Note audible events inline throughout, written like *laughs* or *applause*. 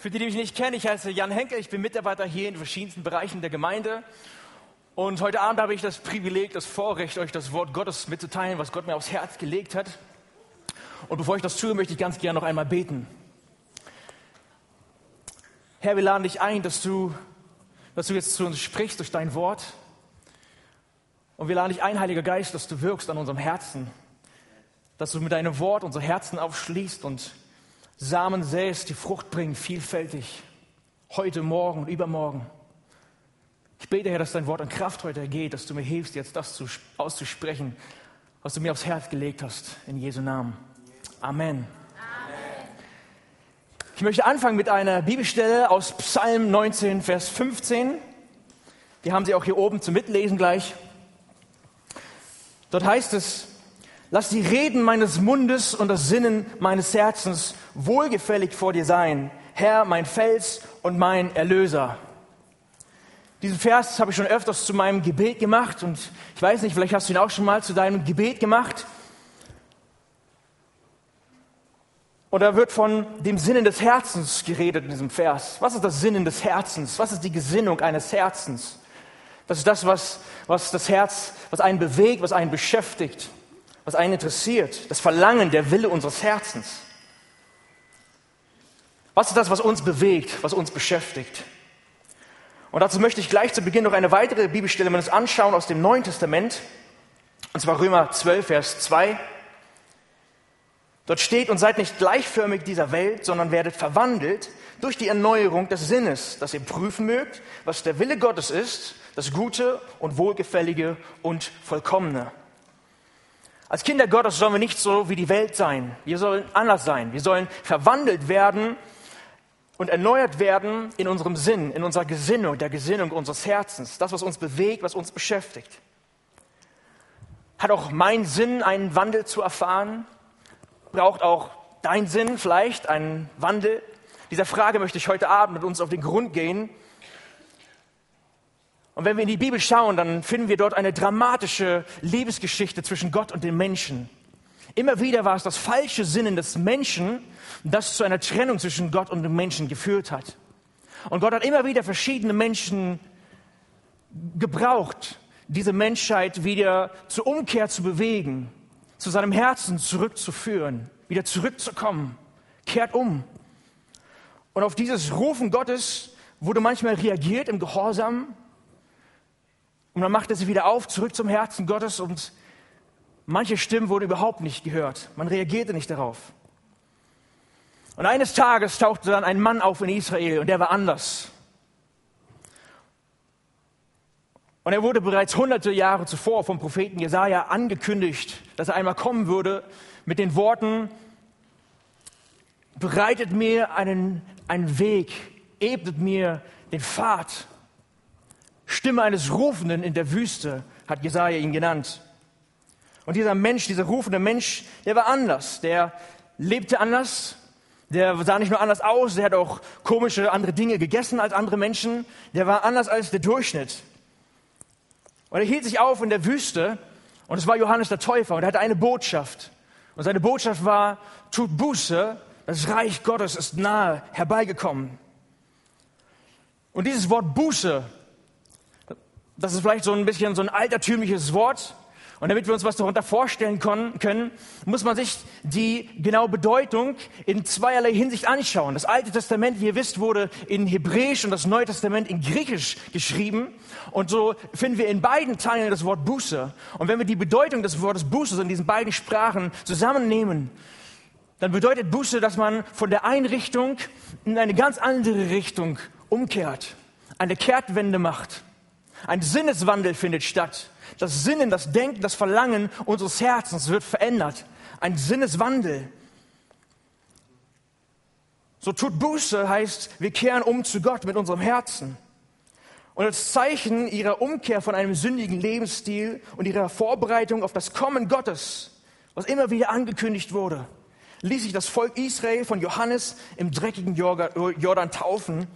Für die, die mich nicht kennen, ich heiße Jan Henke, ich bin Mitarbeiter hier in verschiedensten Bereichen der Gemeinde. Und heute Abend habe ich das Privileg, das Vorrecht, euch das Wort Gottes mitzuteilen, was Gott mir aufs Herz gelegt hat. Und bevor ich das tue, möchte ich ganz gerne noch einmal beten. Herr, wir laden dich ein, dass du, dass du jetzt zu uns sprichst durch dein Wort. Und wir laden dich ein, Heiliger Geist, dass du wirkst an unserem Herzen, dass du mit deinem Wort unsere Herzen aufschließt und Samen säst, die Frucht bringen, vielfältig, heute, morgen und übermorgen. Ich bete, Herr, dass dein Wort an Kraft heute ergeht, dass du mir hilfst, jetzt das zu, auszusprechen, was du mir aufs Herz gelegt hast. In Jesu Namen. Amen. Amen. Ich möchte anfangen mit einer Bibelstelle aus Psalm 19, Vers 15. Wir haben sie auch hier oben zum Mitlesen gleich. Dort heißt es, Lass die Reden meines Mundes und das Sinnen meines Herzens wohlgefällig vor dir sein, Herr, mein Fels und mein Erlöser. Diesen Vers habe ich schon öfters zu meinem Gebet gemacht und ich weiß nicht, vielleicht hast du ihn auch schon mal zu deinem Gebet gemacht. Und da wird von dem Sinnen des Herzens geredet in diesem Vers. Was ist das Sinnen des Herzens? Was ist die Gesinnung eines Herzens? Das ist das, was, was das Herz, was einen bewegt, was einen beschäftigt was einen interessiert, das Verlangen, der Wille unseres Herzens. Was ist das, was uns bewegt, was uns beschäftigt? Und dazu möchte ich gleich zu Beginn noch eine weitere Bibelstelle uns anschauen aus dem Neuen Testament, und zwar Römer 12, Vers 2. Dort steht, und seid nicht gleichförmig dieser Welt, sondern werdet verwandelt durch die Erneuerung des Sinnes, dass ihr prüfen mögt, was der Wille Gottes ist, das Gute und Wohlgefällige und Vollkommene. Als Kinder Gottes sollen wir nicht so wie die Welt sein. Wir sollen anders sein. Wir sollen verwandelt werden und erneuert werden in unserem Sinn, in unserer Gesinnung, der Gesinnung unseres Herzens. Das, was uns bewegt, was uns beschäftigt. Hat auch mein Sinn einen Wandel zu erfahren? Braucht auch dein Sinn vielleicht einen Wandel? Dieser Frage möchte ich heute Abend mit uns auf den Grund gehen und wenn wir in die Bibel schauen, dann finden wir dort eine dramatische Liebesgeschichte zwischen Gott und den Menschen. Immer wieder war es das falsche Sinnen des Menschen, das zu einer Trennung zwischen Gott und dem Menschen geführt hat. Und Gott hat immer wieder verschiedene Menschen gebraucht, diese Menschheit wieder zur Umkehr zu bewegen, zu seinem Herzen zurückzuführen, wieder zurückzukommen. Kehrt um. Und auf dieses Rufen Gottes wurde manchmal reagiert im Gehorsam, und man machte sie wieder auf, zurück zum Herzen Gottes und manche Stimmen wurden überhaupt nicht gehört. Man reagierte nicht darauf. Und eines Tages tauchte dann ein Mann auf in Israel und der war anders. Und er wurde bereits hunderte Jahre zuvor vom Propheten Jesaja angekündigt, dass er einmal kommen würde mit den Worten, bereitet mir einen, einen Weg, ebnet mir den Pfad. Stimme eines Rufenden in der Wüste, hat Jesaja ihn genannt. Und dieser Mensch, dieser rufende Mensch, der war anders. Der lebte anders. Der sah nicht nur anders aus, der hat auch komische andere Dinge gegessen als andere Menschen. Der war anders als der Durchschnitt. Und er hielt sich auf in der Wüste und es war Johannes der Täufer und er hatte eine Botschaft. Und seine Botschaft war, tut Buße, das Reich Gottes ist nahe herbeigekommen. Und dieses Wort Buße, das ist vielleicht so ein bisschen so ein altertümliches Wort. Und damit wir uns was darunter vorstellen können, muss man sich die genaue Bedeutung in zweierlei Hinsicht anschauen. Das Alte Testament, wie ihr wisst, wurde in Hebräisch und das Neue Testament in Griechisch geschrieben. Und so finden wir in beiden Teilen das Wort Buße. Und wenn wir die Bedeutung des Wortes Buße in diesen beiden Sprachen zusammennehmen, dann bedeutet Buße, dass man von der einen Richtung in eine ganz andere Richtung umkehrt, eine Kehrtwende macht. Ein Sinneswandel findet statt. Das Sinnen, das Denken, das Verlangen unseres Herzens wird verändert. Ein Sinneswandel. So tut Buße heißt, wir kehren um zu Gott mit unserem Herzen. Und als Zeichen ihrer Umkehr von einem sündigen Lebensstil und ihrer Vorbereitung auf das Kommen Gottes, was immer wieder angekündigt wurde, ließ sich das Volk Israel von Johannes im dreckigen Jordan taufen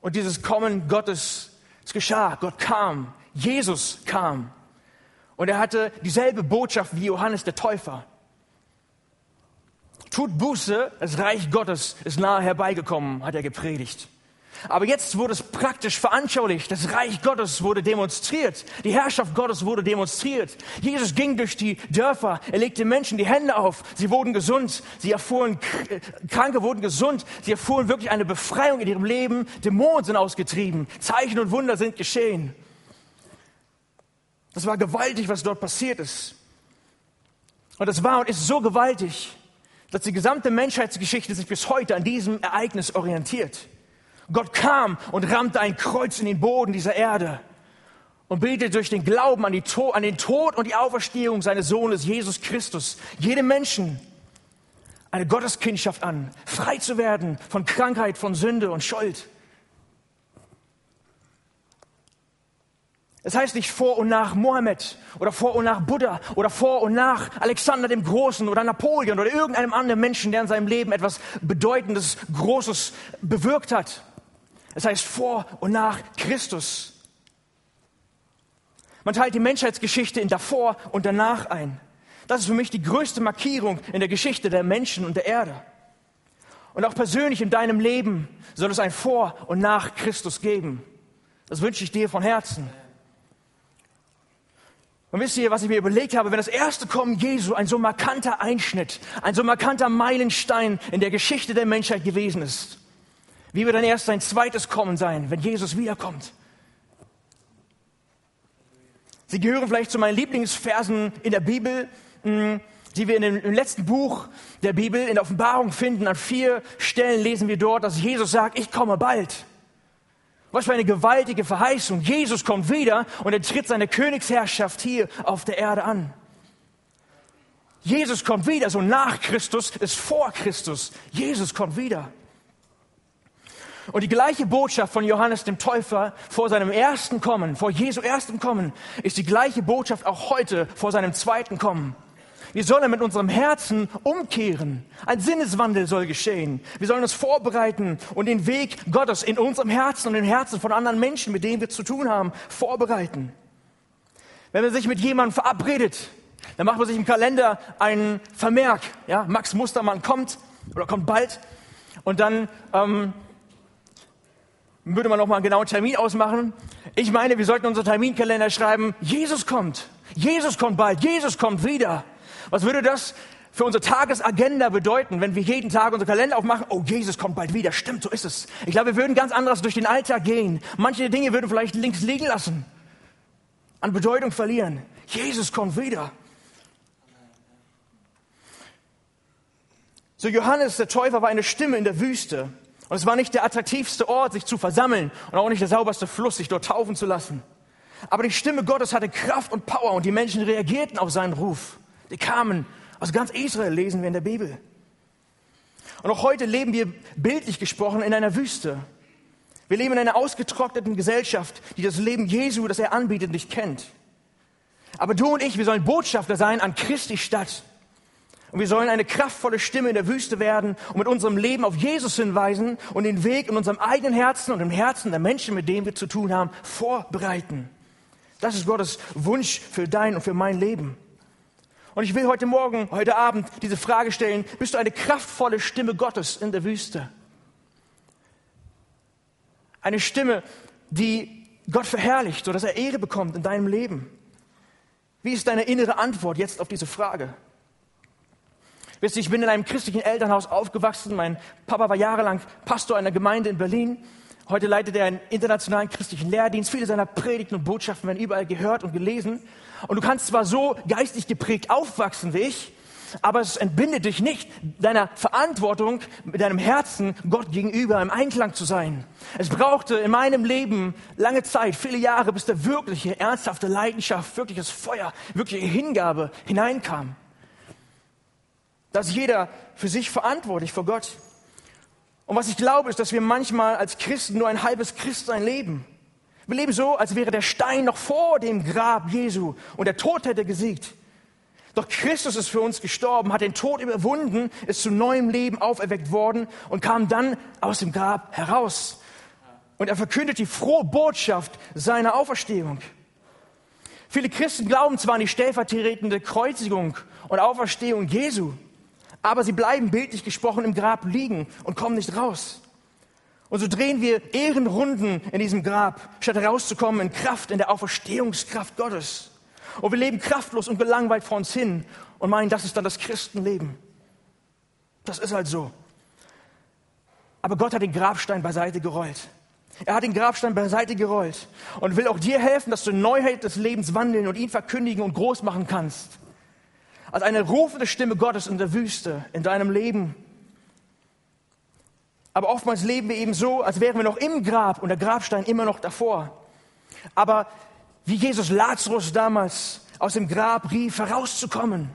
und dieses Kommen Gottes es geschah, Gott kam, Jesus kam. Und er hatte dieselbe Botschaft wie Johannes der Täufer. Tut Buße, das Reich Gottes ist nahe herbeigekommen, hat er gepredigt. Aber jetzt wurde es praktisch veranschaulicht. Das Reich Gottes wurde demonstriert. Die Herrschaft Gottes wurde demonstriert. Jesus ging durch die Dörfer. Er legte Menschen die Hände auf. Sie wurden gesund. Sie erfuhren, äh, Kranke wurden gesund. Sie erfuhren wirklich eine Befreiung in ihrem Leben. Dämonen sind ausgetrieben. Zeichen und Wunder sind geschehen. Das war gewaltig, was dort passiert ist. Und es war und ist so gewaltig, dass die gesamte Menschheitsgeschichte sich bis heute an diesem Ereignis orientiert. Gott kam und rammte ein Kreuz in den Boden dieser Erde und bietet durch den Glauben an, an den Tod und die Auferstehung seines Sohnes Jesus Christus jedem Menschen eine Gotteskindschaft an, frei zu werden von Krankheit, von Sünde und Schuld. Es heißt nicht vor und nach Mohammed oder vor und nach Buddha oder vor und nach Alexander dem Großen oder Napoleon oder irgendeinem anderen Menschen, der in seinem Leben etwas Bedeutendes, Großes bewirkt hat. Es heißt vor und nach Christus. Man teilt die Menschheitsgeschichte in davor und danach ein. Das ist für mich die größte Markierung in der Geschichte der Menschen und der Erde. Und auch persönlich in deinem Leben soll es ein Vor und nach Christus geben. Das wünsche ich dir von Herzen. Und wisst ihr, was ich mir überlegt habe, wenn das erste Kommen Jesu ein so markanter Einschnitt, ein so markanter Meilenstein in der Geschichte der Menschheit gewesen ist, wie wird dann erst sein zweites Kommen sein, wenn Jesus wiederkommt? Sie gehören vielleicht zu meinen Lieblingsversen in der Bibel, hm, die wir in dem, im letzten Buch der Bibel in der Offenbarung finden. An vier Stellen lesen wir dort, dass Jesus sagt, ich komme bald. Was für eine gewaltige Verheißung. Jesus kommt wieder und er tritt seine Königsherrschaft hier auf der Erde an. Jesus kommt wieder, so nach Christus ist vor Christus. Jesus kommt wieder. Und die gleiche Botschaft von Johannes dem Täufer vor seinem ersten Kommen, vor Jesu erstem Kommen, ist die gleiche Botschaft auch heute vor seinem zweiten Kommen. Wir sollen mit unserem Herzen umkehren. Ein Sinneswandel soll geschehen. Wir sollen uns vorbereiten und den Weg Gottes in unserem Herzen und im Herzen von anderen Menschen, mit denen wir zu tun haben, vorbereiten. Wenn man sich mit jemandem verabredet, dann macht man sich im Kalender einen Vermerk. Ja, Max Mustermann kommt oder kommt bald. Und dann ähm, würde man noch mal einen genauen Termin ausmachen. Ich meine, wir sollten unseren Terminkalender schreiben, Jesus kommt. Jesus kommt bald. Jesus kommt wieder. Was würde das für unsere Tagesagenda bedeuten, wenn wir jeden Tag unsere Kalender aufmachen? Oh, Jesus kommt bald wieder. Stimmt, so ist es. Ich glaube, wir würden ganz anders durch den Alltag gehen. Manche Dinge würden vielleicht links liegen lassen, an Bedeutung verlieren. Jesus kommt wieder. So Johannes der Täufer war eine Stimme in der Wüste. Und es war nicht der attraktivste Ort, sich zu versammeln und auch nicht der sauberste Fluss, sich dort taufen zu lassen. Aber die Stimme Gottes hatte Kraft und Power und die Menschen reagierten auf seinen Ruf. Die kamen aus ganz Israel, lesen wir in der Bibel. Und auch heute leben wir bildlich gesprochen in einer Wüste. Wir leben in einer ausgetrockneten Gesellschaft, die das Leben Jesu, das er anbietet, nicht kennt. Aber du und ich, wir sollen Botschafter sein an Christi Stadt. Und wir sollen eine kraftvolle Stimme in der Wüste werden und mit unserem Leben auf Jesus hinweisen und den Weg in unserem eigenen Herzen und im Herzen der Menschen, mit denen wir zu tun haben, vorbereiten. Das ist Gottes Wunsch für dein und für mein Leben. Und ich will heute Morgen, heute Abend diese Frage stellen, bist du eine kraftvolle Stimme Gottes in der Wüste? Eine Stimme, die Gott verherrlicht, sodass er Ehre bekommt in deinem Leben. Wie ist deine innere Antwort jetzt auf diese Frage? Wisst ihr, ich bin in einem christlichen Elternhaus aufgewachsen. Mein Papa war jahrelang Pastor einer Gemeinde in Berlin. Heute leitet er einen internationalen christlichen Lehrdienst. Viele seiner Predigten und Botschaften werden überall gehört und gelesen. Und du kannst zwar so geistig geprägt aufwachsen wie ich, aber es entbindet dich nicht deiner Verantwortung, mit deinem Herzen Gott gegenüber im Einklang zu sein. Es brauchte in meinem Leben lange Zeit, viele Jahre, bis da wirkliche, ernsthafte Leidenschaft, wirkliches Feuer, wirkliche Hingabe hineinkam. Da ist jeder für sich verantwortlich vor Gott. Und was ich glaube, ist, dass wir manchmal als Christen nur ein halbes Christsein leben. Wir leben so, als wäre der Stein noch vor dem Grab Jesu und der Tod hätte gesiegt. Doch Christus ist für uns gestorben, hat den Tod überwunden, ist zu neuem Leben auferweckt worden und kam dann aus dem Grab heraus. Und er verkündet die frohe Botschaft seiner Auferstehung. Viele Christen glauben zwar an die stellvertretende Kreuzigung und Auferstehung Jesu, Aber sie bleiben bildlich gesprochen im Grab liegen und kommen nicht raus. Und so drehen wir Ehrenrunden in diesem Grab, statt herauszukommen in Kraft, in der Auferstehungskraft Gottes. Und wir leben kraftlos und gelangweilt vor uns hin und meinen, das ist dann das Christenleben. Das ist halt so. Aber Gott hat den Grabstein beiseite gerollt. Er hat den Grabstein beiseite gerollt und will auch dir helfen, dass du Neuheit des Lebens wandeln und ihn verkündigen und groß machen kannst. Als eine rufende Stimme Gottes in der Wüste, in deinem Leben. Aber oftmals leben wir eben so, als wären wir noch im Grab und der Grabstein immer noch davor. Aber wie Jesus Lazarus damals aus dem Grab rief, herauszukommen,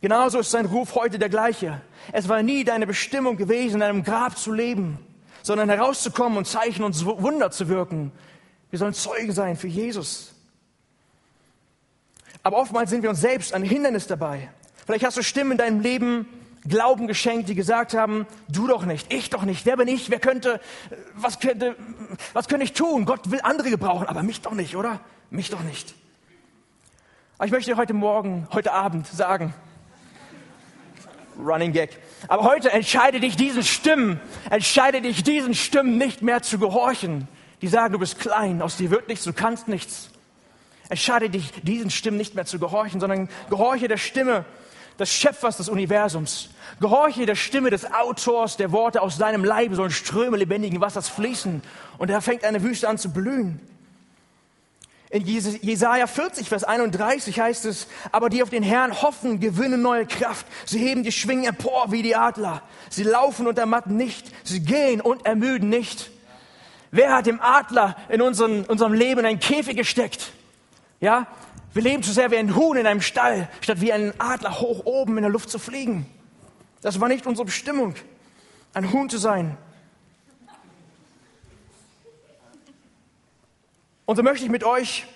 genauso ist sein Ruf heute der gleiche. Es war nie deine Bestimmung gewesen, in einem Grab zu leben sondern herauszukommen und Zeichen und Wunder zu wirken. Wir sollen Zeugen sein für Jesus. Aber oftmals sind wir uns selbst ein Hindernis dabei. Vielleicht hast du Stimmen in deinem Leben, Glauben geschenkt, die gesagt haben, du doch nicht, ich doch nicht, wer bin ich, wer könnte, was könnte, was könnte ich tun? Gott will andere gebrauchen, aber mich doch nicht, oder? Mich doch nicht. Aber ich möchte dir heute Morgen, heute Abend sagen, Running Gag. Aber heute entscheide dich diesen Stimmen, entscheide dich diesen Stimmen nicht mehr zu gehorchen. Die sagen, du bist klein, aus dir wird nichts, du kannst nichts. Entscheide dich diesen Stimmen nicht mehr zu gehorchen, sondern gehorche der Stimme des Schöpfers des Universums. Gehorche der Stimme des Autors der Worte aus deinem Leibe sollen Ströme lebendigen Wassers fließen und da fängt eine Wüste an zu blühen. In Jesaja 40, Vers 31 heißt es, aber die auf den Herrn hoffen, gewinnen neue Kraft. Sie heben die Schwingen empor wie die Adler. Sie laufen und ermatten nicht. Sie gehen und ermüden nicht. Wer hat dem Adler in unseren, unserem Leben in einen Käfig gesteckt? Ja? Wir leben zu sehr wie ein Huhn in einem Stall, statt wie ein Adler hoch oben in der Luft zu fliegen. Das war nicht unsere Bestimmung, ein Huhn zu sein. Und so möchte ich mit euch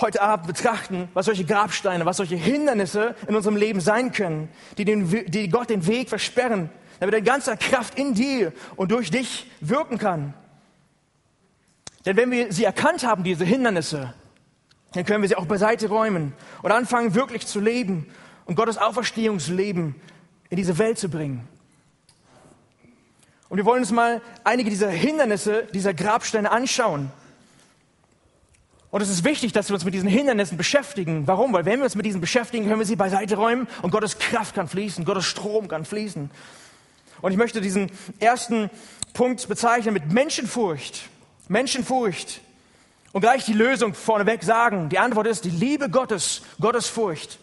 heute Abend betrachten, was solche Grabsteine, was solche Hindernisse in unserem Leben sein können, die, den, die Gott den Weg versperren, damit er ganzer Kraft in dir und durch dich wirken kann. Denn wenn wir sie erkannt haben, diese Hindernisse, dann können wir sie auch beiseite räumen und anfangen wirklich zu leben und Gottes Auferstehungsleben in diese Welt zu bringen. Und wir wollen uns mal einige dieser Hindernisse, dieser Grabsteine anschauen. Und es ist wichtig, dass wir uns mit diesen Hindernissen beschäftigen. Warum? Weil wenn wir uns mit diesen beschäftigen, können wir sie beiseite räumen und Gottes Kraft kann fließen, Gottes Strom kann fließen. Und ich möchte diesen ersten Punkt bezeichnen mit Menschenfurcht. Menschenfurcht. Und gleich die Lösung vorneweg sagen. Die Antwort ist die Liebe Gottes, Gottes Furcht.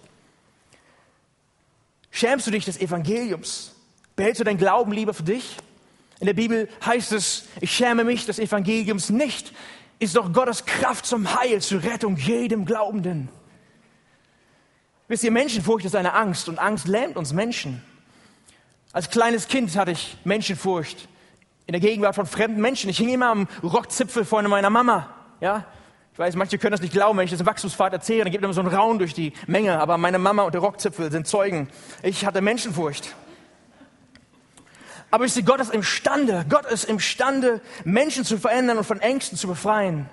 Schämst du dich des Evangeliums? Behältst du dein Glauben lieber für dich? In der Bibel heißt es, ich schäme mich des Evangeliums nicht, ist doch Gottes Kraft zum Heil, zur Rettung jedem Glaubenden. Wisst ihr, Menschenfurcht ist eine Angst und Angst lähmt uns Menschen. Als kleines Kind hatte ich Menschenfurcht in der Gegenwart von fremden Menschen. Ich hing immer am Rockzipfel vorne meiner Mama. Ja, ich weiß, manche können das nicht glauben, wenn ich das im Wachstumspfad erzähle, dann gibt es immer so einen Raun durch die Menge. Aber meine Mama und der Rockzipfel sind Zeugen. Ich hatte Menschenfurcht. Aber ich sehe, Gott ist imstande, Gott ist imstande, Menschen zu verändern und von Ängsten zu befreien.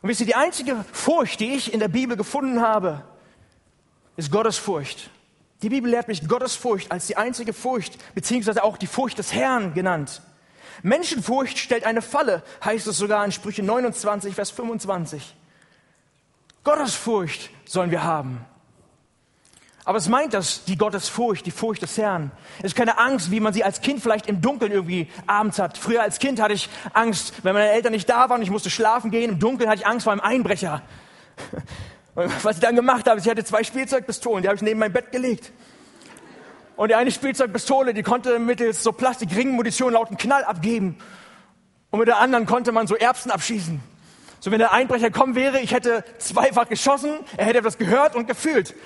Und wisst ihr, die einzige Furcht, die ich in der Bibel gefunden habe, ist Gottes Furcht. Die Bibel lehrt mich Gottes Furcht als die einzige Furcht, beziehungsweise auch die Furcht des Herrn genannt. Menschenfurcht stellt eine Falle, heißt es sogar in Sprüche 29, Vers 25. Gottes Furcht sollen wir haben. Aber es meint das, die Gottesfurcht, die Furcht des Herrn. Es ist keine Angst, wie man sie als Kind vielleicht im Dunkeln irgendwie abends hat. Früher als Kind hatte ich Angst, wenn meine Eltern nicht da waren, ich musste schlafen gehen. Im Dunkeln hatte ich Angst vor einem Einbrecher. *laughs* Was ich dann gemacht habe, ich hatte zwei Spielzeugpistolen, die habe ich neben mein Bett gelegt. Und die eine Spielzeugpistole, die konnte mittels so Plastikringmunition lauten Knall abgeben. Und mit der anderen konnte man so Erbsen abschießen. So wenn der Einbrecher kommen wäre, ich hätte zweifach geschossen, er hätte das gehört und gefühlt.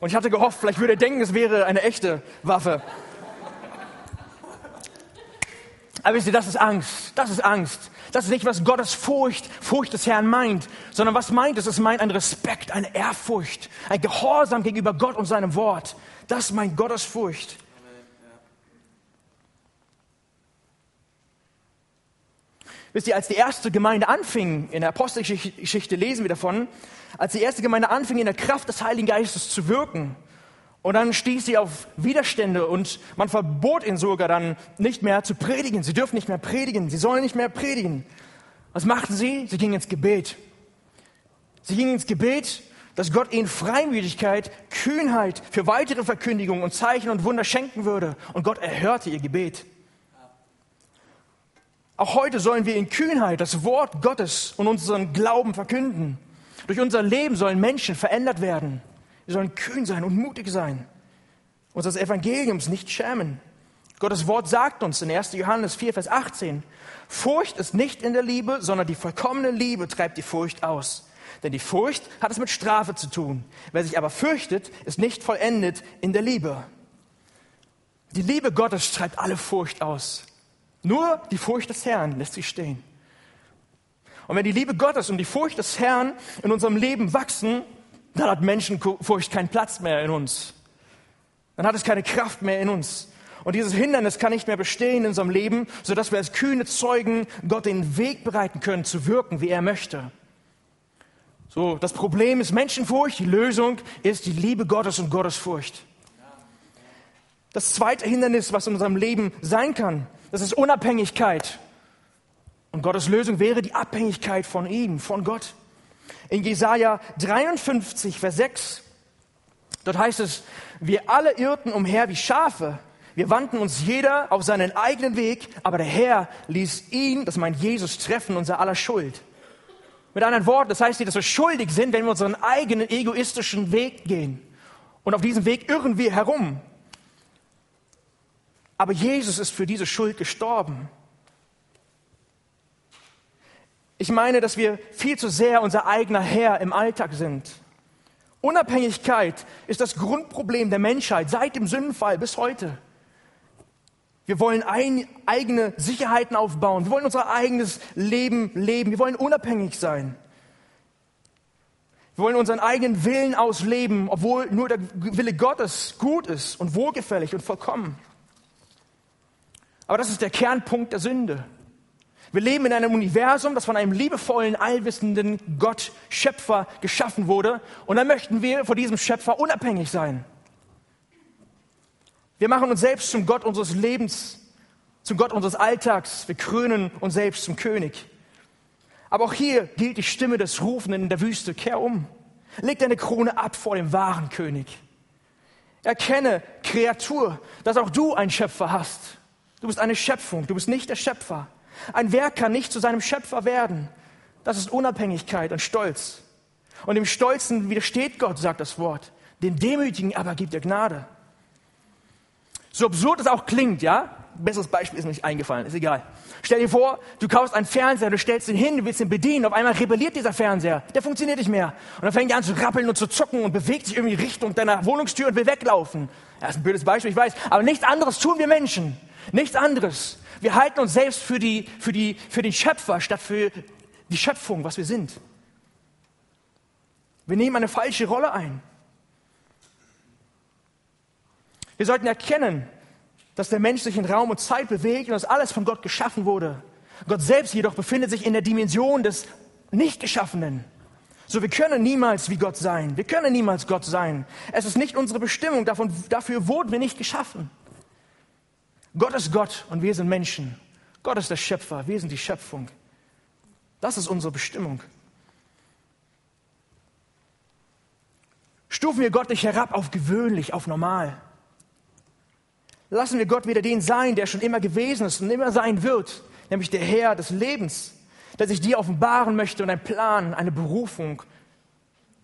Und ich hatte gehofft, vielleicht würde er denken, es wäre eine echte Waffe. Aber wisst ihr, das ist Angst. Das ist Angst. Das ist nicht, was Gottes Furcht, Furcht des Herrn meint, sondern was meint es? Es meint ein Respekt, eine Ehrfurcht, ein Gehorsam gegenüber Gott und seinem Wort. Das meint Gottes Furcht. Wisst ihr, als die erste Gemeinde anfing, in der Apostelgeschichte lesen wir davon, als die erste Gemeinde anfing, in der Kraft des Heiligen Geistes zu wirken Und dann stieß sie auf Widerstände und man verbot ihnen sogar dann nicht mehr zu predigen. Sie dürfen nicht mehr predigen, sie sollen nicht mehr predigen. Was machten sie? Sie gingen ins Gebet. Sie gingen ins Gebet, dass Gott ihnen Freimütigkeit, Kühnheit für weitere Verkündigungen und Zeichen und Wunder schenken würde. Und Gott erhörte ihr Gebet. Auch heute sollen wir in Kühnheit das Wort Gottes und unseren Glauben verkünden. Durch unser Leben sollen Menschen verändert werden. Wir sollen kühn sein und mutig sein. Uns des Evangeliums nicht schämen. Gottes Wort sagt uns in 1. Johannes 4, Vers 18, Furcht ist nicht in der Liebe, sondern die vollkommene Liebe treibt die Furcht aus. Denn die Furcht hat es mit Strafe zu tun. Wer sich aber fürchtet, ist nicht vollendet in der Liebe. Die Liebe Gottes treibt alle Furcht aus. Nur die Furcht des Herrn lässt sie stehen. Und wenn die Liebe Gottes und die Furcht des Herrn in unserem Leben wachsen, dann hat Menschenfurcht keinen Platz mehr in uns. Dann hat es keine Kraft mehr in uns. Und dieses Hindernis kann nicht mehr bestehen in unserem Leben, sodass wir als kühne Zeugen Gott den Weg bereiten können, zu wirken, wie er möchte. So, das Problem ist Menschenfurcht, die Lösung ist die Liebe Gottes und Gottesfurcht. Das zweite Hindernis, was in unserem Leben sein kann, das ist Unabhängigkeit. Und Gottes Lösung wäre die Abhängigkeit von ihm, von Gott. In Jesaja 53, Vers 6, dort heißt es, wir alle irrten umher wie Schafe. Wir wandten uns jeder auf seinen eigenen Weg, aber der Herr ließ ihn, das meint Jesus, treffen unser aller Schuld. Mit anderen Worten, das heißt nicht, dass wir schuldig sind, wenn wir unseren eigenen egoistischen Weg gehen. Und auf diesem Weg irren wir herum. Aber Jesus ist für diese Schuld gestorben. Ich meine, dass wir viel zu sehr unser eigener Herr im Alltag sind. Unabhängigkeit ist das Grundproblem der Menschheit seit dem Sündenfall bis heute. Wir wollen ein, eigene Sicherheiten aufbauen. Wir wollen unser eigenes Leben leben. Wir wollen unabhängig sein. Wir wollen unseren eigenen Willen ausleben, obwohl nur der Wille Gottes gut ist und wohlgefällig und vollkommen. Aber das ist der Kernpunkt der Sünde. Wir leben in einem Universum, das von einem liebevollen, allwissenden Gott, Schöpfer geschaffen wurde. Und dann möchten wir vor diesem Schöpfer unabhängig sein. Wir machen uns selbst zum Gott unseres Lebens, zum Gott unseres Alltags. Wir krönen uns selbst zum König. Aber auch hier gilt die Stimme des Rufenden in der Wüste. Kehr um. Leg deine Krone ab vor dem wahren König. Erkenne, Kreatur, dass auch du einen Schöpfer hast. Du bist eine Schöpfung, du bist nicht der Schöpfer. Ein Werk kann nicht zu seinem Schöpfer werden. Das ist Unabhängigkeit und Stolz. Und dem Stolzen widersteht Gott, sagt das Wort. Den Demütigen aber gibt er Gnade. So absurd es auch klingt, ja? Besseres Beispiel ist mir nicht eingefallen, ist egal. Stell dir vor, du kaufst einen Fernseher, du stellst ihn hin, du willst ihn bedienen, auf einmal rebelliert dieser Fernseher, der funktioniert nicht mehr. Und dann fängt er an zu rappeln und zu zucken und bewegt sich irgendwie Richtung deiner Wohnungstür und will weglaufen. Das ist ein blödes Beispiel, ich weiß, aber nichts anderes tun wir Menschen. Nichts anderes. Wir halten uns selbst für, die, für, die, für den Schöpfer statt für die Schöpfung, was wir sind. Wir nehmen eine falsche Rolle ein. Wir sollten erkennen, dass der Mensch sich in Raum und Zeit bewegt und dass alles von Gott geschaffen wurde. Gott selbst jedoch befindet sich in der Dimension des Nicht-Geschaffenen. So, wir können niemals wie Gott sein. Wir können niemals Gott sein. Es ist nicht unsere Bestimmung. Davon, dafür wurden wir nicht geschaffen. Gott ist Gott und wir sind Menschen. Gott ist der Schöpfer, wir sind die Schöpfung. Das ist unsere Bestimmung. Stufen wir Gott nicht herab auf gewöhnlich, auf normal. Lassen wir Gott wieder den sein, der schon immer gewesen ist und immer sein wird, nämlich der Herr des Lebens, der sich dir offenbaren möchte und einen Plan, eine Berufung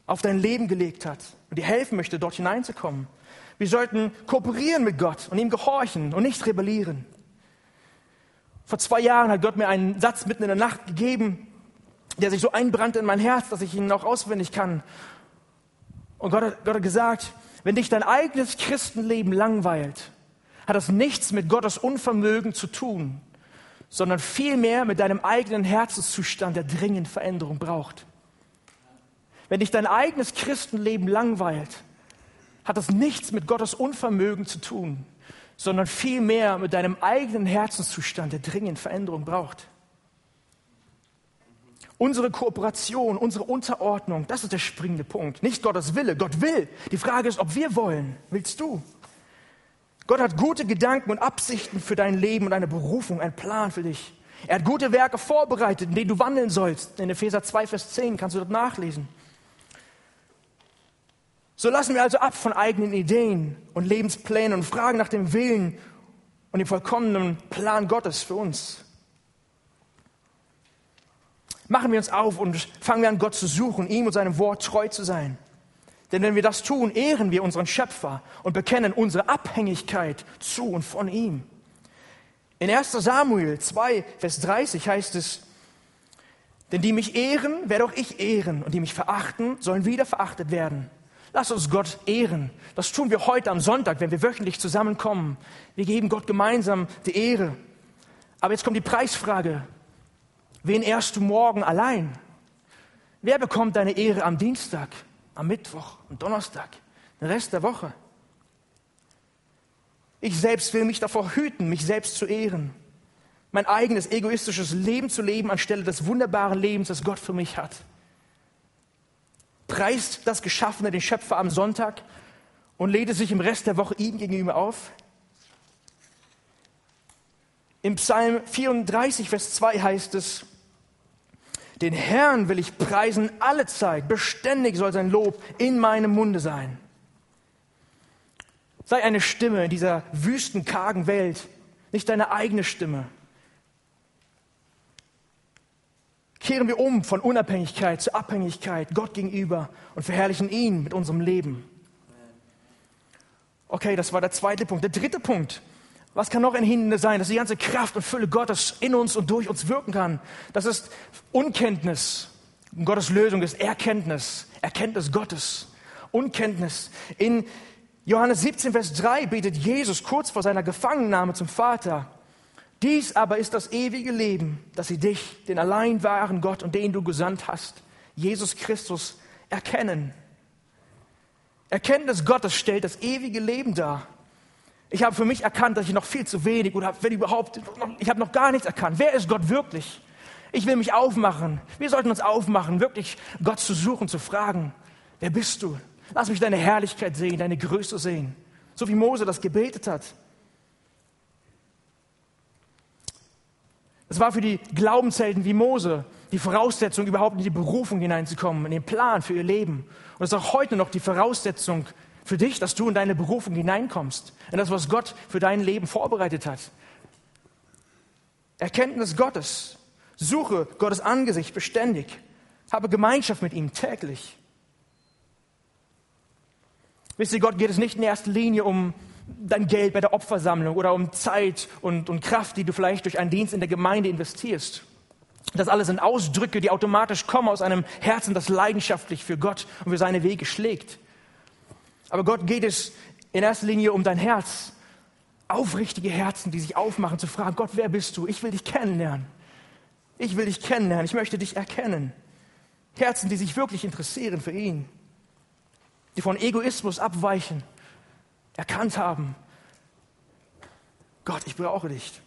auf dein Leben gelegt hat und dir helfen möchte, dort hineinzukommen. Wir sollten kooperieren mit Gott und ihm gehorchen und nicht rebellieren. Vor zwei Jahren hat Gott mir einen Satz mitten in der Nacht gegeben, der sich so einbrannte in mein Herz, dass ich ihn noch auswendig kann. Und Gott hat, Gott hat gesagt, wenn dich dein eigenes Christenleben langweilt, hat das nichts mit Gottes Unvermögen zu tun, sondern vielmehr mit deinem eigenen Herzenszustand, der dringend Veränderung braucht. Wenn dich dein eigenes Christenleben langweilt, hat das nichts mit Gottes Unvermögen zu tun, sondern vielmehr mit deinem eigenen Herzenszustand, der dringend Veränderung braucht. Unsere Kooperation, unsere Unterordnung, das ist der springende Punkt. Nicht Gottes Wille. Gott will. Die Frage ist, ob wir wollen. Willst du? Gott hat gute Gedanken und Absichten für dein Leben und eine Berufung, einen Plan für dich. Er hat gute Werke vorbereitet, in denen du wandeln sollst. In Epheser 2, Vers 10 kannst du dort nachlesen. So lassen wir also ab von eigenen Ideen und Lebensplänen und fragen nach dem Willen und dem vollkommenen Plan Gottes für uns. Machen wir uns auf und fangen wir an, Gott zu suchen, ihm und seinem Wort treu zu sein. Denn wenn wir das tun, ehren wir unseren Schöpfer und bekennen unsere Abhängigkeit zu und von ihm. In 1 Samuel 2, Vers 30 heißt es, denn die mich ehren, werde auch ich ehren, und die mich verachten, sollen wieder verachtet werden. Lass uns Gott ehren. Das tun wir heute am Sonntag, wenn wir wöchentlich zusammenkommen. Wir geben Gott gemeinsam die Ehre. Aber jetzt kommt die Preisfrage. Wen ehrst du morgen allein? Wer bekommt deine Ehre am Dienstag, am Mittwoch und Donnerstag, den Rest der Woche? Ich selbst will mich davor hüten, mich selbst zu ehren, mein eigenes egoistisches Leben zu leben anstelle des wunderbaren Lebens, das Gott für mich hat. Preist das Geschaffene den Schöpfer am Sonntag und lädt sich im Rest der Woche ihm gegenüber auf? Im Psalm 34, Vers 2 heißt es, den Herrn will ich preisen alle Zeit, beständig soll sein Lob in meinem Munde sein. Sei eine Stimme in dieser wüsten, kargen Welt, nicht deine eigene Stimme. Kehren wir um von Unabhängigkeit zu Abhängigkeit Gott gegenüber und verherrlichen ihn mit unserem Leben. Okay, das war der zweite Punkt. Der dritte Punkt. Was kann noch ein Hindernis sein, dass die ganze Kraft und Fülle Gottes in uns und durch uns wirken kann? Das ist Unkenntnis. Gottes Lösung ist Erkenntnis. Erkenntnis Gottes. Unkenntnis. In Johannes 17, Vers 3 betet Jesus kurz vor seiner Gefangennahme zum Vater. Dies aber ist das ewige Leben, dass sie dich, den allein wahren Gott und den du gesandt hast, Jesus Christus, erkennen. Erkenntnis Gottes stellt das ewige Leben dar. Ich habe für mich erkannt, dass ich noch viel zu wenig oder wenn überhaupt, ich habe noch gar nichts erkannt. Wer ist Gott wirklich? Ich will mich aufmachen. Wir sollten uns aufmachen, wirklich Gott zu suchen, zu fragen, wer bist du? Lass mich deine Herrlichkeit sehen, deine Größe sehen. So wie Mose das gebetet hat. Es war für die Glaubenshelden wie Mose die Voraussetzung, überhaupt in die Berufung hineinzukommen, in den Plan für ihr Leben. Und es ist auch heute noch die Voraussetzung für dich, dass du in deine Berufung hineinkommst, in das, was Gott für dein Leben vorbereitet hat. Erkenntnis Gottes. Suche Gottes Angesicht beständig. Habe Gemeinschaft mit ihm täglich. Wisst ihr, Gott geht es nicht in erster Linie um dein Geld bei der Opfersammlung oder um Zeit und, und Kraft, die du vielleicht durch einen Dienst in der Gemeinde investierst. Das alles sind Ausdrücke, die automatisch kommen aus einem Herzen, das leidenschaftlich für Gott und für seine Wege schlägt. Aber Gott geht es in erster Linie um dein Herz. Aufrichtige Herzen, die sich aufmachen zu fragen, Gott, wer bist du? Ich will dich kennenlernen. Ich will dich kennenlernen. Ich möchte dich erkennen. Herzen, die sich wirklich interessieren für ihn. Die von Egoismus abweichen. Erkannt haben. Gott, ich brauche dich.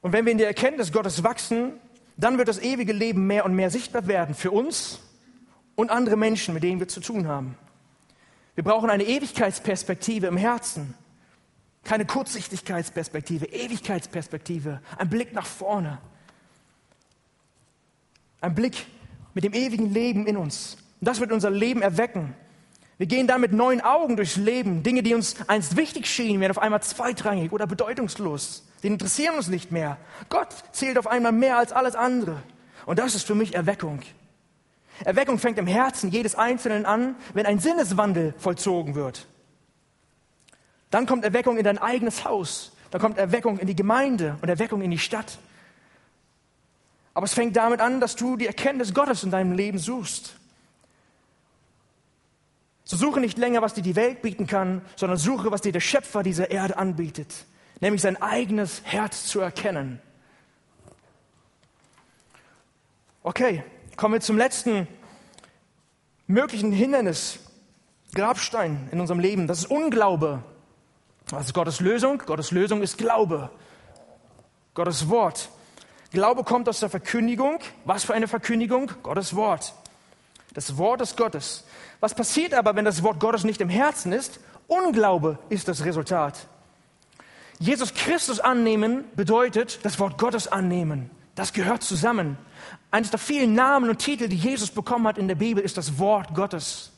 Und wenn wir in der Erkenntnis Gottes wachsen, dann wird das ewige Leben mehr und mehr sichtbar werden für uns und andere Menschen, mit denen wir zu tun haben. Wir brauchen eine Ewigkeitsperspektive im Herzen, keine Kurzsichtigkeitsperspektive, Ewigkeitsperspektive, ein Blick nach vorne, ein Blick mit dem ewigen Leben in uns. Und das wird unser Leben erwecken. Wir gehen dann mit neuen Augen durchs Leben. Dinge, die uns einst wichtig schienen, werden auf einmal zweitrangig oder bedeutungslos. Die interessieren uns nicht mehr. Gott zählt auf einmal mehr als alles andere. Und das ist für mich Erweckung. Erweckung fängt im Herzen jedes Einzelnen an, wenn ein Sinneswandel vollzogen wird. Dann kommt Erweckung in dein eigenes Haus. Dann kommt Erweckung in die Gemeinde und Erweckung in die Stadt. Aber es fängt damit an, dass du die Erkenntnis Gottes in deinem Leben suchst. So suche nicht länger, was dir die Welt bieten kann, sondern suche, was dir der Schöpfer dieser Erde anbietet nämlich sein eigenes Herz zu erkennen. Okay, kommen wir zum letzten möglichen Hindernis, Grabstein in unserem Leben. Das ist Unglaube. Was ist Gottes Lösung? Gottes Lösung ist Glaube. Gottes Wort. Glaube kommt aus der Verkündigung. Was für eine Verkündigung? Gottes Wort. Das Wort ist Gottes. Was passiert aber, wenn das Wort Gottes nicht im Herzen ist? Unglaube ist das Resultat. Jesus Christus annehmen bedeutet das Wort Gottes annehmen. Das gehört zusammen. Eines der vielen Namen und Titel, die Jesus bekommen hat in der Bibel, ist das Wort Gottes.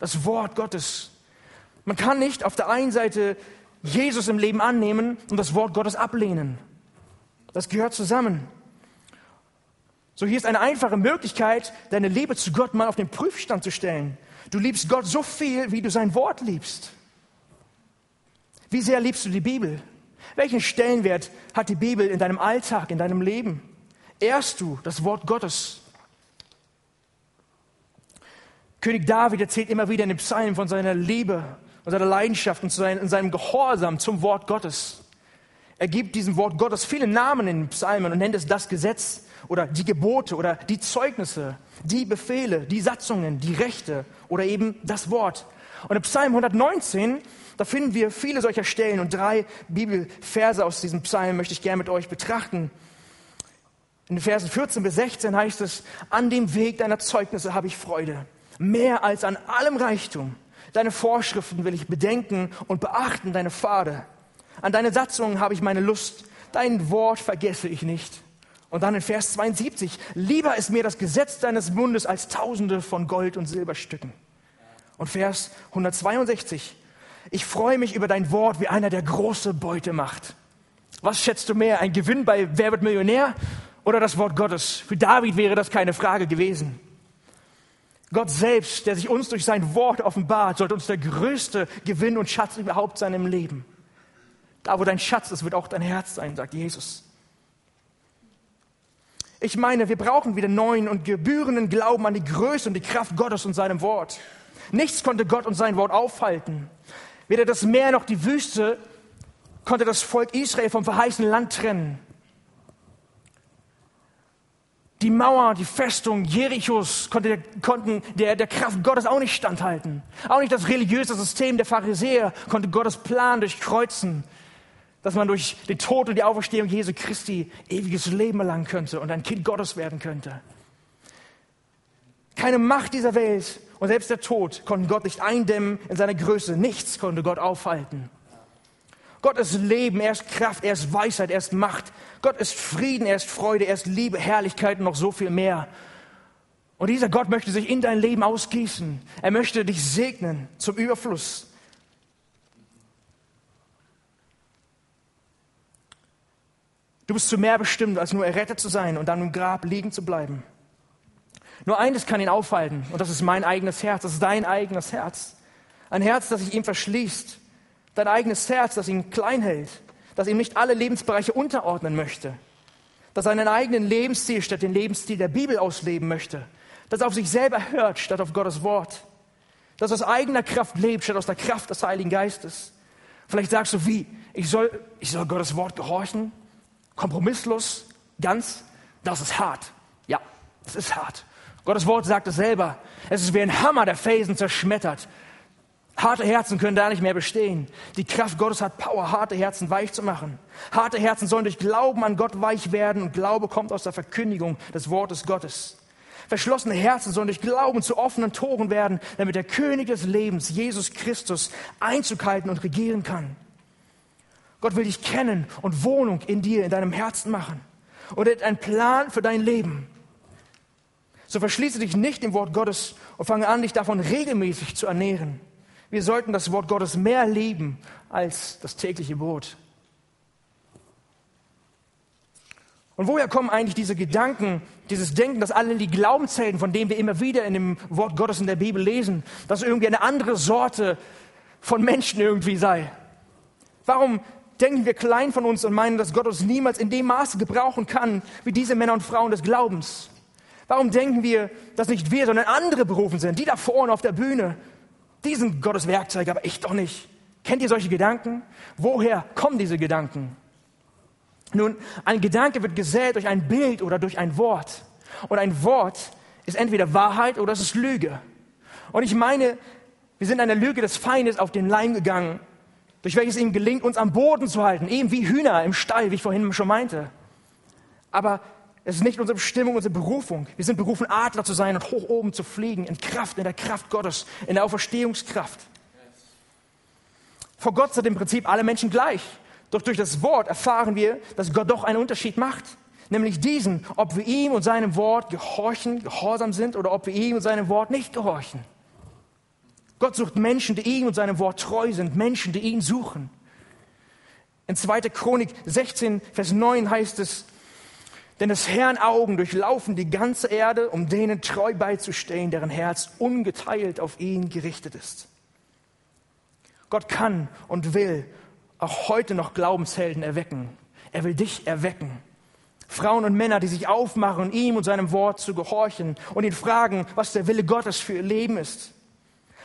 Das Wort Gottes. Man kann nicht auf der einen Seite Jesus im Leben annehmen und das Wort Gottes ablehnen. Das gehört zusammen. So hier ist eine einfache Möglichkeit, deine Liebe zu Gott mal auf den Prüfstand zu stellen. Du liebst Gott so viel, wie du sein Wort liebst. Wie sehr liebst du die Bibel? Welchen Stellenwert hat die Bibel in deinem Alltag, in deinem Leben? Ehrst du das Wort Gottes? König David erzählt immer wieder in den Psalmen von seiner Liebe und seiner Leidenschaft und seinem Gehorsam zum Wort Gottes. Er gibt diesem Wort Gottes viele Namen in den Psalmen und nennt es das Gesetz oder die Gebote oder die Zeugnisse, die Befehle, die Satzungen, die Rechte oder eben das Wort. Und im Psalm 119, da finden wir viele solcher Stellen und drei Bibelverse aus diesem Psalm möchte ich gerne mit euch betrachten. In den Versen 14 bis 16 heißt es, an dem Weg deiner Zeugnisse habe ich Freude, mehr als an allem Reichtum. Deine Vorschriften will ich bedenken und beachten, deine Pfade. An deine Satzungen habe ich meine Lust, dein Wort vergesse ich nicht. Und dann in Vers 72, lieber ist mir das Gesetz deines Mundes als Tausende von Gold- und Silberstücken. Und Vers 162, ich freue mich über dein Wort wie einer, der große Beute macht. Was schätzt du mehr, ein Gewinn bei Wer wird Millionär oder das Wort Gottes? Für David wäre das keine Frage gewesen. Gott selbst, der sich uns durch sein Wort offenbart, sollte uns der größte Gewinn und Schatz überhaupt sein im Leben. Da, wo dein Schatz ist, wird auch dein Herz sein, sagt Jesus. Ich meine, wir brauchen wieder neuen und gebührenden Glauben an die Größe und die Kraft Gottes und seinem Wort. Nichts konnte Gott und sein Wort aufhalten. Weder das Meer noch die Wüste konnte das Volk Israel vom verheißenen Land trennen. Die Mauer, die Festung Jerichos konnte, konnten der, der Kraft Gottes auch nicht standhalten. Auch nicht das religiöse System der Pharisäer konnte Gottes Plan durchkreuzen dass man durch den Tod und die Auferstehung Jesu Christi ewiges Leben erlangen könnte und ein Kind Gottes werden könnte. Keine Macht dieser Welt und selbst der Tod konnten Gott nicht eindämmen in seiner Größe. Nichts konnte Gott aufhalten. Gott ist Leben, er ist Kraft, er ist Weisheit, er ist Macht. Gott ist Frieden, er ist Freude, er ist Liebe, Herrlichkeit und noch so viel mehr. Und dieser Gott möchte sich in dein Leben ausgießen. Er möchte dich segnen zum Überfluss. Du bist zu mehr bestimmt, als nur errettet zu sein und dann im Grab liegen zu bleiben. Nur eines kann ihn aufhalten und das ist mein eigenes Herz, das ist dein eigenes Herz. Ein Herz, das sich ihm verschließt. Dein eigenes Herz, das ihn klein hält, das ihm nicht alle Lebensbereiche unterordnen möchte. Das seinen eigenen Lebensstil statt den Lebensstil der Bibel ausleben möchte. Das auf sich selber hört statt auf Gottes Wort. Das aus eigener Kraft lebt statt aus der Kraft des Heiligen Geistes. Vielleicht sagst du, wie? Ich soll, ich soll Gottes Wort gehorchen? Kompromisslos, ganz, das ist hart. Ja, es ist hart. Gottes Wort sagt es selber. Es ist wie ein Hammer, der Felsen zerschmettert. Harte Herzen können da nicht mehr bestehen. Die Kraft Gottes hat Power, harte Herzen weich zu machen. Harte Herzen sollen durch Glauben an Gott weich werden und Glaube kommt aus der Verkündigung des Wortes Gottes. Verschlossene Herzen sollen durch Glauben zu offenen Toren werden, damit der König des Lebens, Jesus Christus, Einzug halten und regieren kann. Gott will dich kennen und Wohnung in dir, in deinem Herzen machen. Und er hat einen Plan für dein Leben. So verschließe dich nicht dem Wort Gottes und fange an, dich davon regelmäßig zu ernähren. Wir sollten das Wort Gottes mehr lieben als das tägliche Brot. Und woher kommen eigentlich diese Gedanken, dieses Denken, dass alle die Glaubenshelden, von denen wir immer wieder in dem Wort Gottes in der Bibel lesen, dass irgendwie eine andere Sorte von Menschen irgendwie sei? Warum denken wir klein von uns und meinen, dass Gott uns niemals in dem Maße gebrauchen kann, wie diese Männer und Frauen des Glaubens? Warum denken wir, dass nicht wir, sondern andere berufen sind, die da vorne auf der Bühne? Die sind Gottes Werkzeuge, aber ich doch nicht. Kennt ihr solche Gedanken? Woher kommen diese Gedanken? Nun, ein Gedanke wird gesät durch ein Bild oder durch ein Wort. Und ein Wort ist entweder Wahrheit oder es ist Lüge. Und ich meine, wir sind einer Lüge des Feindes auf den Leim gegangen durch welches ihm gelingt, uns am Boden zu halten, eben wie Hühner im Stall, wie ich vorhin schon meinte. Aber es ist nicht unsere Bestimmung, unsere Berufung. Wir sind berufen, Adler zu sein und hoch oben zu fliegen, in Kraft, in der Kraft Gottes, in der Auferstehungskraft. Vor Gott sind im Prinzip alle Menschen gleich. Doch durch das Wort erfahren wir, dass Gott doch einen Unterschied macht. Nämlich diesen, ob wir ihm und seinem Wort gehorchen, gehorsam sind oder ob wir ihm und seinem Wort nicht gehorchen. Gott sucht Menschen, die ihm und seinem Wort treu sind, Menschen, die ihn suchen. In 2. Chronik 16, Vers 9 heißt es, denn des Herrn Augen durchlaufen die ganze Erde, um denen treu beizustehen, deren Herz ungeteilt auf ihn gerichtet ist. Gott kann und will auch heute noch Glaubenshelden erwecken. Er will dich erwecken. Frauen und Männer, die sich aufmachen, ihm und seinem Wort zu gehorchen und ihn fragen, was der Wille Gottes für ihr Leben ist.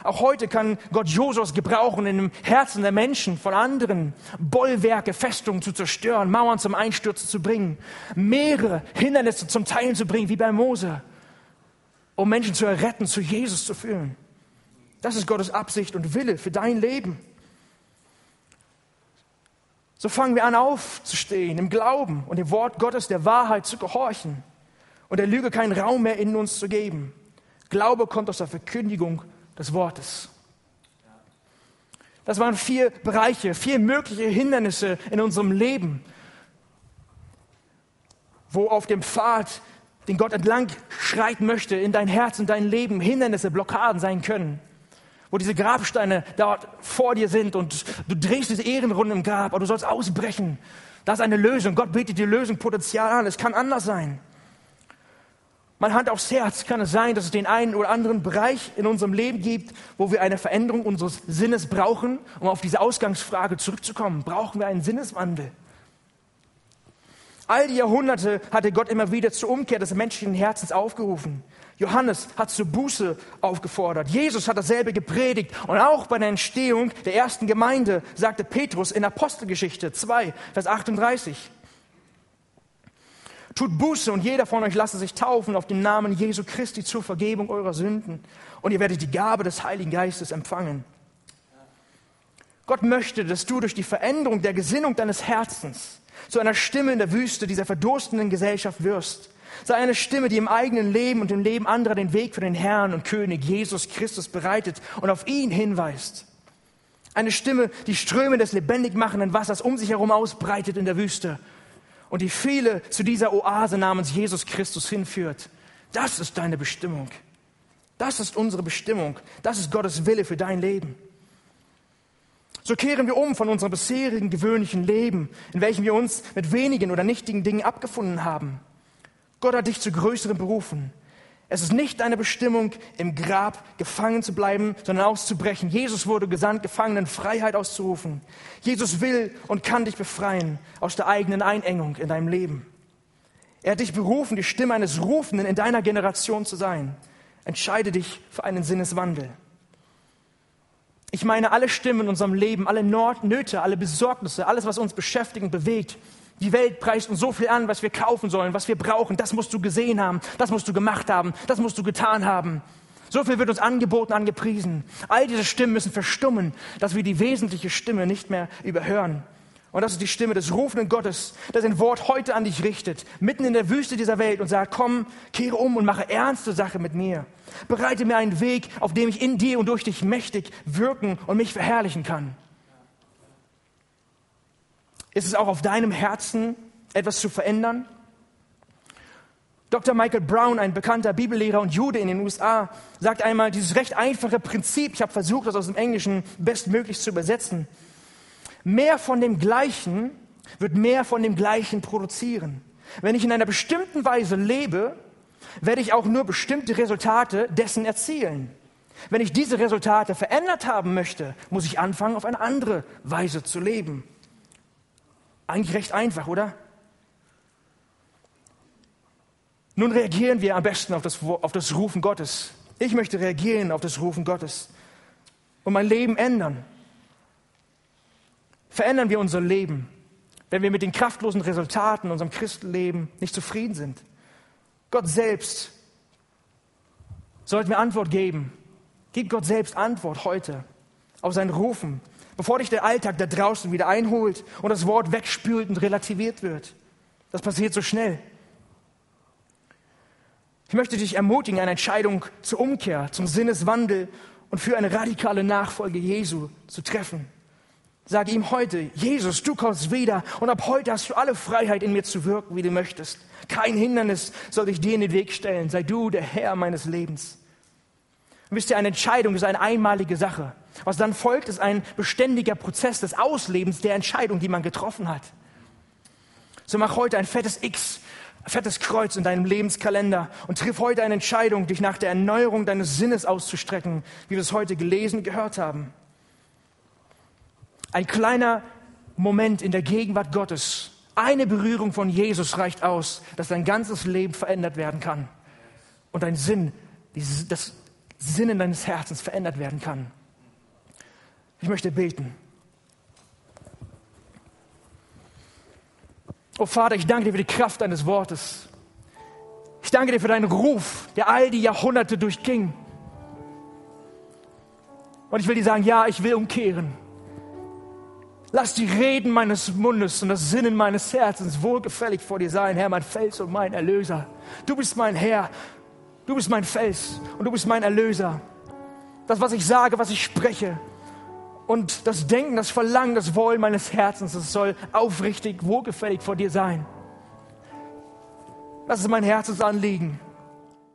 Auch heute kann Gott Josus gebrauchen, in dem Herzen der Menschen von anderen Bollwerke, Festungen zu zerstören, Mauern zum Einstürzen zu bringen, Meere, Hindernisse zum Teilen zu bringen, wie bei Mose, um Menschen zu erretten, zu Jesus zu führen. Das ist Gottes Absicht und Wille für dein Leben. So fangen wir an aufzustehen im Glauben und dem Wort Gottes der Wahrheit zu gehorchen und der Lüge keinen Raum mehr in uns zu geben. Glaube kommt aus der Verkündigung des Wortes. Das waren vier Bereiche, vier mögliche Hindernisse in unserem Leben, wo auf dem Pfad, den Gott entlang schreiten möchte, in dein Herz, in dein Leben Hindernisse, Blockaden sein können. Wo diese Grabsteine dort vor dir sind und du drehst diese Ehrenrunde im Grab, aber du sollst ausbrechen. Das ist eine Lösung. Gott bietet dir Lösung, Potenzial an. Es kann anders sein. Mal Hand aufs Herz kann es sein, dass es den einen oder anderen Bereich in unserem Leben gibt, wo wir eine Veränderung unseres Sinnes brauchen, um auf diese Ausgangsfrage zurückzukommen. Brauchen wir einen Sinneswandel? All die Jahrhunderte hatte Gott immer wieder zur Umkehr des menschlichen Herzens aufgerufen. Johannes hat zur Buße aufgefordert. Jesus hat dasselbe gepredigt. Und auch bei der Entstehung der ersten Gemeinde sagte Petrus in Apostelgeschichte 2, Vers 38, Tut Buße und jeder von euch lasse sich taufen auf den Namen Jesu Christi zur Vergebung eurer Sünden und ihr werdet die Gabe des Heiligen Geistes empfangen. Gott möchte, dass du durch die Veränderung der Gesinnung deines Herzens zu einer Stimme in der Wüste dieser verdurstenden Gesellschaft wirst. Sei eine Stimme, die im eigenen Leben und im Leben anderer den Weg für den Herrn und König Jesus Christus bereitet und auf ihn hinweist. Eine Stimme, die Ströme des lebendig machenden Wassers um sich herum ausbreitet in der Wüste und die viele zu dieser Oase namens Jesus Christus hinführt. Das ist deine Bestimmung. Das ist unsere Bestimmung. Das ist Gottes Wille für dein Leben. So kehren wir um von unserem bisherigen gewöhnlichen Leben, in welchem wir uns mit wenigen oder nichtigen Dingen abgefunden haben. Gott hat dich zu größeren berufen. Es ist nicht deine Bestimmung, im Grab gefangen zu bleiben, sondern auszubrechen. Jesus wurde gesandt, Gefangenen Freiheit auszurufen. Jesus will und kann dich befreien aus der eigenen Einengung in deinem Leben. Er hat dich berufen, die Stimme eines Rufenden in deiner Generation zu sein. Entscheide dich für einen Sinneswandel. Ich meine, alle Stimmen in unserem Leben, alle Nöte, alle Besorgnisse, alles, was uns beschäftigt und bewegt, die Welt preist uns so viel an, was wir kaufen sollen, was wir brauchen. Das musst du gesehen haben, das musst du gemacht haben, das musst du getan haben. So viel wird uns angeboten, angepriesen. All diese Stimmen müssen verstummen, dass wir die wesentliche Stimme nicht mehr überhören. Und das ist die Stimme des rufenden Gottes, der sein Wort heute an dich richtet, mitten in der Wüste dieser Welt und sagt, komm, kehre um und mache ernste Sache mit mir. Bereite mir einen Weg, auf dem ich in dir und durch dich mächtig wirken und mich verherrlichen kann. Ist es auch auf deinem Herzen, etwas zu verändern? Dr. Michael Brown, ein bekannter Bibellehrer und Jude in den USA, sagt einmal dieses recht einfache Prinzip, ich habe versucht, das aus dem Englischen bestmöglich zu übersetzen. Mehr von dem Gleichen wird mehr von dem Gleichen produzieren. Wenn ich in einer bestimmten Weise lebe, werde ich auch nur bestimmte Resultate dessen erzielen. Wenn ich diese Resultate verändert haben möchte, muss ich anfangen, auf eine andere Weise zu leben. Eigentlich recht einfach, oder? Nun reagieren wir am besten auf das, auf das Rufen Gottes. Ich möchte reagieren auf das Rufen Gottes und mein Leben ändern. Verändern wir unser Leben, wenn wir mit den kraftlosen Resultaten unserem Christenleben nicht zufrieden sind. Gott selbst sollten wir Antwort geben. Gib Gott selbst Antwort heute auf sein Rufen bevor dich der Alltag da draußen wieder einholt und das Wort wegspült und relativiert wird. Das passiert so schnell. Ich möchte dich ermutigen, eine Entscheidung zur Umkehr, zum Sinneswandel und für eine radikale Nachfolge Jesu zu treffen. Sage ihm heute, Jesus, du kommst wieder und ab heute hast du alle Freiheit in mir zu wirken, wie du möchtest. Kein Hindernis soll dich dir in den Weg stellen. Sei du der Herr meines Lebens. Und wisst ihr, eine Entscheidung ist eine einmalige Sache. Was dann folgt, ist ein beständiger Prozess des Auslebens der Entscheidung, die man getroffen hat. So mach heute ein fettes X, ein fettes Kreuz in deinem Lebenskalender und triff heute eine Entscheidung, dich nach der Erneuerung deines Sinnes auszustrecken, wie wir es heute gelesen, gehört haben. Ein kleiner Moment in der Gegenwart Gottes, eine Berührung von Jesus reicht aus, dass dein ganzes Leben verändert werden kann und dein Sinn, das Sinnen deines Herzens verändert werden kann. Ich möchte beten. Oh Vater, ich danke dir für die Kraft deines Wortes. Ich danke dir für deinen Ruf, der all die Jahrhunderte durchging. Und ich will dir sagen, ja, ich will umkehren. Lass die Reden meines Mundes und das Sinnen meines Herzens wohlgefällig vor dir sein, Herr, mein Fels und mein Erlöser. Du bist mein Herr, du bist mein Fels und du bist mein Erlöser. Das, was ich sage, was ich spreche und das Denken, das Verlangen, das Wollen meines Herzens, das soll aufrichtig, wohlgefällig vor dir sein. Das ist mein Herzensanliegen.